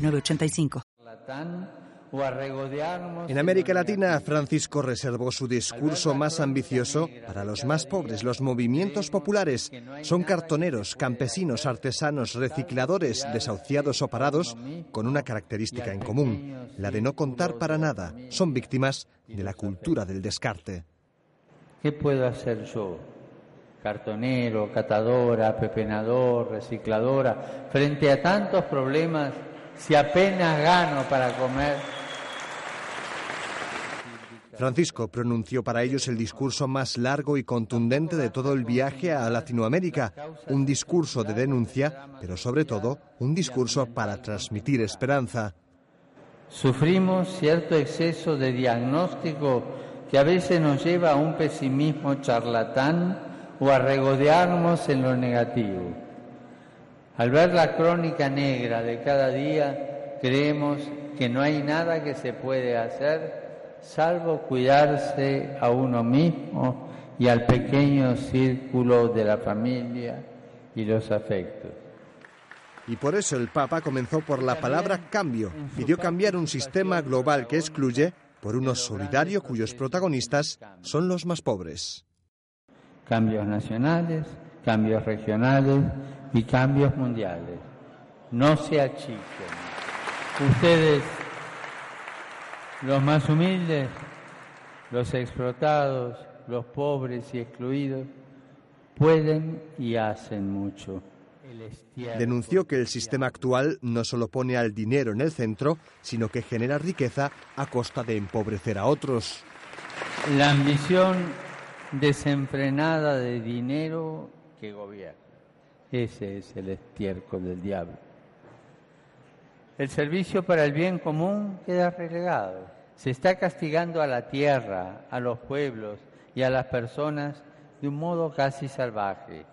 906985. En América Latina, Francisco reservó su discurso más ambicioso para los más pobres. Los movimientos populares son cartoneros, campesinos, artesanos, recicladores, desahuciados o parados, con una característica en común, la de no contar para nada. Son víctimas de la cultura del descarte. ¿Qué puedo hacer yo? Cartonero, catadora, pepenador, recicladora, frente a tantos problemas, si apenas gano para comer. Francisco pronunció para ellos el discurso más largo y contundente de todo el viaje a Latinoamérica, un discurso de denuncia, pero sobre todo un discurso para transmitir esperanza. Sufrimos cierto exceso de diagnóstico que a veces nos lleva a un pesimismo charlatán o a regodearnos en lo negativo. Al ver la crónica negra de cada día, creemos que no hay nada que se puede hacer salvo cuidarse a uno mismo y al pequeño círculo de la familia y los afectos. Y por eso el Papa comenzó por la palabra cambio. Pidió cambiar un sistema global que excluye por uno solidario cuyos protagonistas son los más pobres. Cambios nacionales, cambios regionales y cambios mundiales. No se achiquen. Ustedes, los más humildes, los explotados, los pobres y excluidos, pueden y hacen mucho. Denunció que el sistema actual no solo pone al dinero en el centro, sino que genera riqueza a costa de empobrecer a otros. La ambición desenfrenada de dinero que gobierna. Ese es el estiércol del diablo. El servicio para el bien común queda relegado. Se está castigando a la tierra, a los pueblos y a las personas de un modo casi salvaje.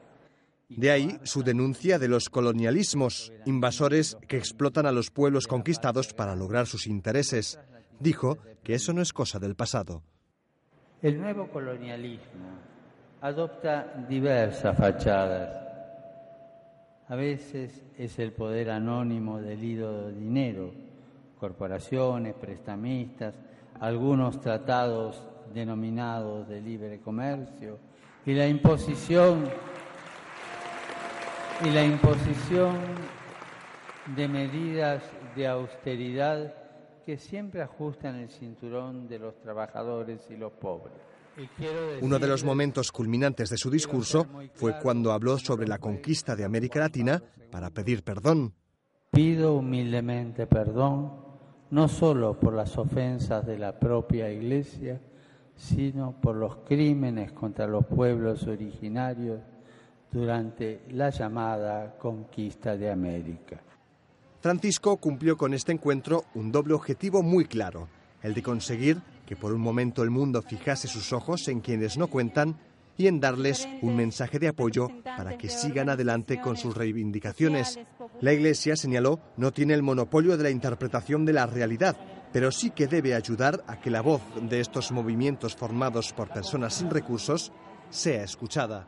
De ahí su denuncia de los colonialismos, invasores que explotan a los pueblos conquistados para lograr sus intereses. Dijo que eso no es cosa del pasado. El nuevo colonialismo adopta diversas fachadas. A veces es el poder anónimo del ido de dinero, corporaciones, prestamistas, algunos tratados denominados de libre comercio y la imposición y la imposición de medidas de austeridad que siempre ajustan el cinturón de los trabajadores y los pobres. Uno de los momentos culminantes de su discurso fue cuando habló sobre la conquista de América Latina para pedir perdón. Pido humildemente perdón, no solo por las ofensas de la propia Iglesia, sino por los crímenes contra los pueblos originarios durante la llamada conquista de América. Francisco cumplió con este encuentro un doble objetivo muy claro, el de conseguir que por un momento el mundo fijase sus ojos en quienes no cuentan y en darles un mensaje de apoyo para que sigan adelante con sus reivindicaciones. La Iglesia, señaló, no tiene el monopolio de la interpretación de la realidad, pero sí que debe ayudar a que la voz de estos movimientos formados por personas sin recursos sea escuchada.